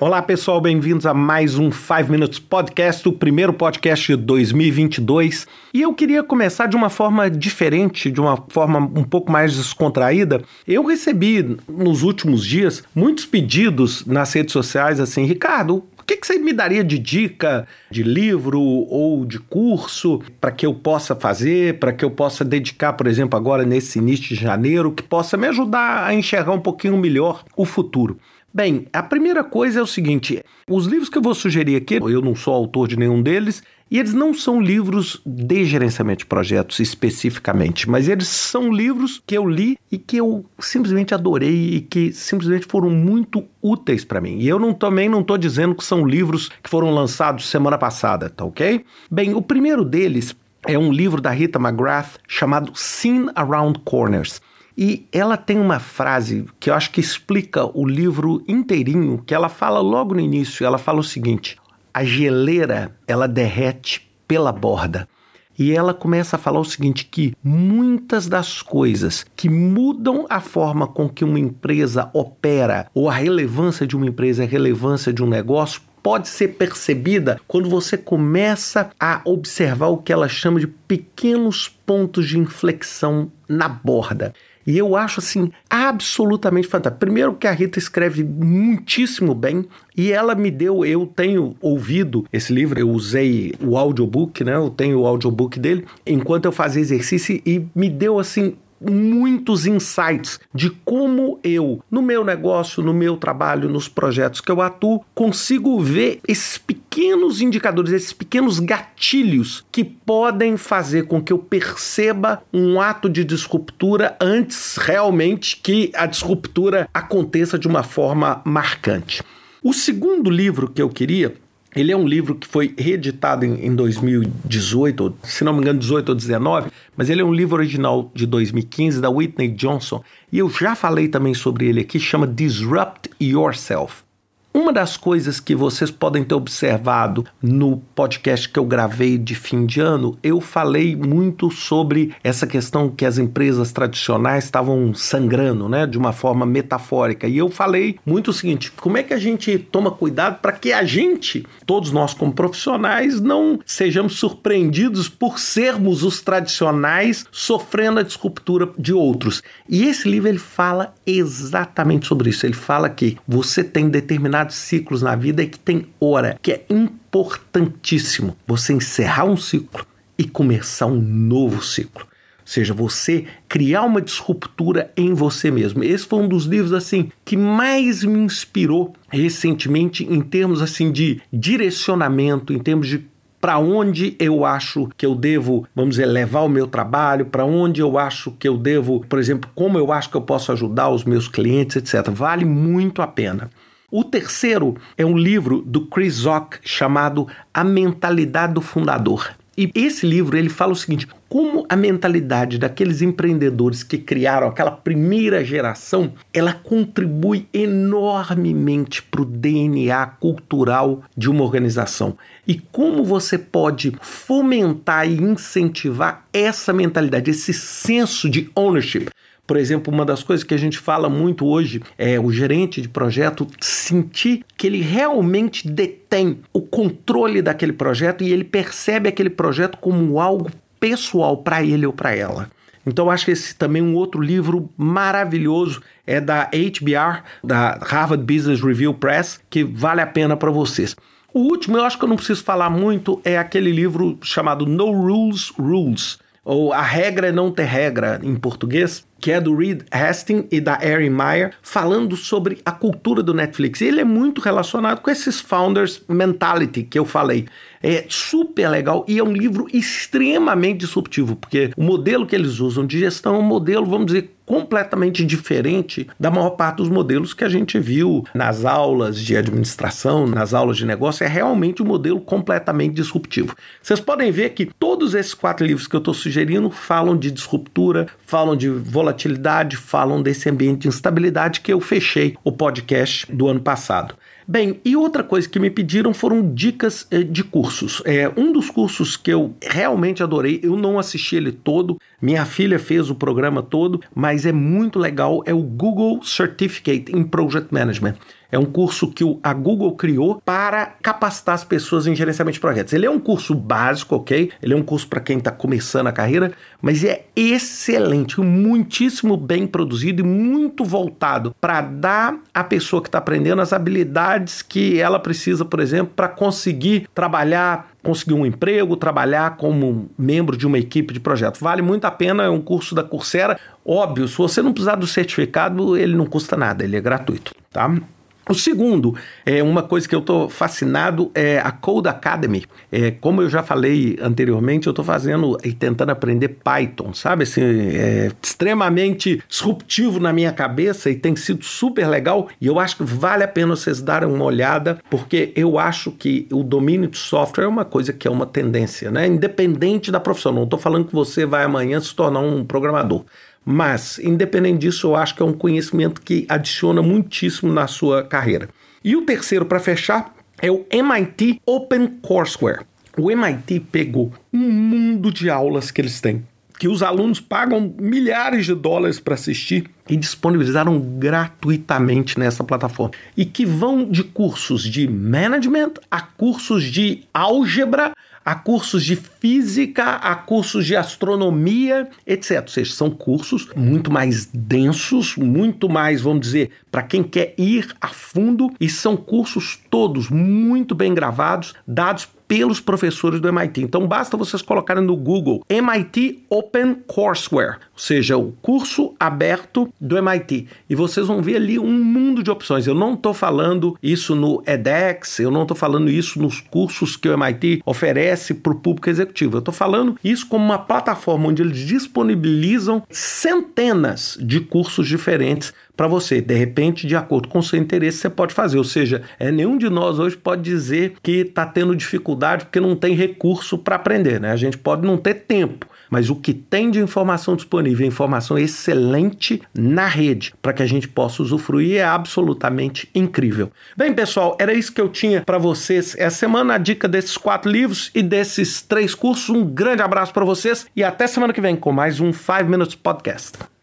Olá pessoal, bem-vindos a mais um 5 Minutes Podcast, o primeiro podcast de 2022. E eu queria começar de uma forma diferente, de uma forma um pouco mais descontraída. Eu recebi nos últimos dias muitos pedidos nas redes sociais assim, Ricardo, o que, que, você me daria de dica de livro ou de curso para que eu possa fazer, para que eu possa dedicar, por exemplo, agora nesse início de janeiro, que possa me ajudar a enxergar um pouquinho melhor o futuro? Bem, a primeira coisa é o seguinte: os livros que eu vou sugerir aqui, eu não sou autor de nenhum deles, e eles não são livros de gerenciamento de projetos especificamente, mas eles são livros que eu li e que eu simplesmente adorei e que simplesmente foram muito úteis para mim. E eu não, também não estou dizendo que são livros que foram lançados semana passada, tá ok? Bem, o primeiro deles é um livro da Rita McGrath chamado Seen Around Corners. E ela tem uma frase que eu acho que explica o livro inteirinho, que ela fala logo no início, ela fala o seguinte: a geleira, ela derrete pela borda. E ela começa a falar o seguinte: que muitas das coisas que mudam a forma com que uma empresa opera, ou a relevância de uma empresa, a relevância de um negócio, pode ser percebida quando você começa a observar o que ela chama de pequenos pontos de inflexão na borda. E eu acho assim absolutamente fantástico. Primeiro que a Rita escreve muitíssimo bem e ela me deu, eu tenho ouvido esse livro, eu usei o audiobook, né? Eu tenho o audiobook dele enquanto eu fazia exercício e me deu assim muitos insights de como eu, no meu negócio, no meu trabalho, nos projetos que eu atuo, consigo ver esses pequenos indicadores, esses pequenos gatilhos que podem fazer com que eu perceba um ato de disruptura antes realmente que a disruptura aconteça de uma forma marcante. O segundo livro que eu queria ele é um livro que foi reeditado em, em 2018, se não me engano, 18 ou 19, mas ele é um livro original de 2015 da Whitney Johnson e eu já falei também sobre ele aqui, chama Disrupt Yourself. Uma das coisas que vocês podem ter observado no podcast que eu gravei de fim de ano, eu falei muito sobre essa questão que as empresas tradicionais estavam sangrando, né, de uma forma metafórica. E eu falei muito o seguinte: como é que a gente toma cuidado para que a gente, todos nós como profissionais, não sejamos surpreendidos por sermos os tradicionais sofrendo a disruptura de outros. E esse livro ele fala exatamente sobre isso. Ele fala que você tem determinado determinados ciclos na vida e que tem hora, que é importantíssimo você encerrar um ciclo e começar um novo ciclo. Ou seja, você criar uma disruptura em você mesmo. Esse foi um dos livros assim que mais me inspirou recentemente em termos assim de direcionamento, em termos de para onde eu acho que eu devo, vamos dizer, levar o meu trabalho, para onde eu acho que eu devo, por exemplo, como eu acho que eu posso ajudar os meus clientes, etc. Vale muito a pena. O terceiro é um livro do Chris Zock chamado A Mentalidade do Fundador. E esse livro ele fala o seguinte: como a mentalidade daqueles empreendedores que criaram aquela primeira geração, ela contribui enormemente para o DNA cultural de uma organização. E como você pode fomentar e incentivar essa mentalidade, esse senso de ownership. Por exemplo, uma das coisas que a gente fala muito hoje é o gerente de projeto sentir que ele realmente detém o controle daquele projeto e ele percebe aquele projeto como algo pessoal para ele ou para ela. Então, acho que esse também é um outro livro maravilhoso é da HBR, da Harvard Business Review Press, que vale a pena para vocês. O último, eu acho que eu não preciso falar muito, é aquele livro chamado No Rules Rules, ou A Regra é Não Ter Regra em português, que é do Reed Hastings e da Erin Meyer, falando sobre a cultura do Netflix. Ele é muito relacionado com esses founders mentality que eu falei. É super legal e é um livro extremamente disruptivo, porque o modelo que eles usam de gestão é um modelo, vamos dizer, completamente diferente da maior parte dos modelos que a gente viu nas aulas de administração, nas aulas de negócio, é realmente um modelo completamente disruptivo. Vocês podem ver que todos esses quatro livros que eu estou sugerindo falam de disruptura, falam de volatilidade, falam desse ambiente de instabilidade que eu fechei o podcast do ano passado. Bem, e outra coisa que me pediram foram dicas eh, de cursos. É, um dos cursos que eu realmente adorei, eu não assisti ele todo, Minha filha fez o programa todo, mas é muito legal. É o Google Certificate in Project Management. É um curso que a Google criou para capacitar as pessoas em gerenciamento de projetos. Ele é um curso básico, ok? Ele é um curso para quem está começando a carreira, mas é excelente, muitíssimo bem produzido e muito voltado para dar à pessoa que está aprendendo as habilidades que ela precisa, por exemplo, para conseguir trabalhar conseguir um emprego, trabalhar como membro de uma equipe de projeto. Vale muito a pena, é um curso da Coursera. Óbvio, se você não precisar do certificado, ele não custa nada, ele é gratuito, tá? O segundo, é uma coisa que eu estou fascinado é a Code Academy. É, como eu já falei anteriormente, eu estou fazendo e tentando aprender Python, sabe? Assim, é extremamente disruptivo na minha cabeça e tem sido super legal. E eu acho que vale a pena vocês darem uma olhada, porque eu acho que o domínio de software é uma coisa que é uma tendência, né? Independente da profissão. Não estou falando que você vai amanhã se tornar um programador. Mas, independente disso, eu acho que é um conhecimento que adiciona muitíssimo na sua carreira. E o terceiro, para fechar, é o MIT Open Courseware. O MIT pegou um mundo de aulas que eles têm, que os alunos pagam milhares de dólares para assistir e disponibilizaram gratuitamente nessa plataforma. E que vão de cursos de management a cursos de álgebra a cursos de física, a cursos de astronomia, etc. Ou seja, são cursos muito mais densos, muito mais, vamos dizer, para quem quer ir a fundo, e são cursos todos muito bem gravados, dados pelos professores do MIT. Então basta vocês colocarem no Google MIT Open Courseware, ou seja, o curso aberto do MIT, e vocês vão ver ali um mundo de opções. Eu não estou falando isso no edX, eu não estou falando isso nos cursos que o MIT oferece para o público executivo. Eu estou falando isso como uma plataforma onde eles disponibilizam centenas de cursos diferentes para você. De repente, de acordo com o seu interesse, você pode fazer. Ou seja, é, nenhum de nós hoje pode dizer que está tendo dificuldade porque não tem recurso para aprender. Né? A gente pode não ter tempo mas o que tem de informação disponível, informação excelente na rede, para que a gente possa usufruir, é absolutamente incrível. Bem, pessoal, era isso que eu tinha para vocês essa semana, a dica desses quatro livros e desses três cursos. Um grande abraço para vocês e até semana que vem com mais um 5 Minutes Podcast.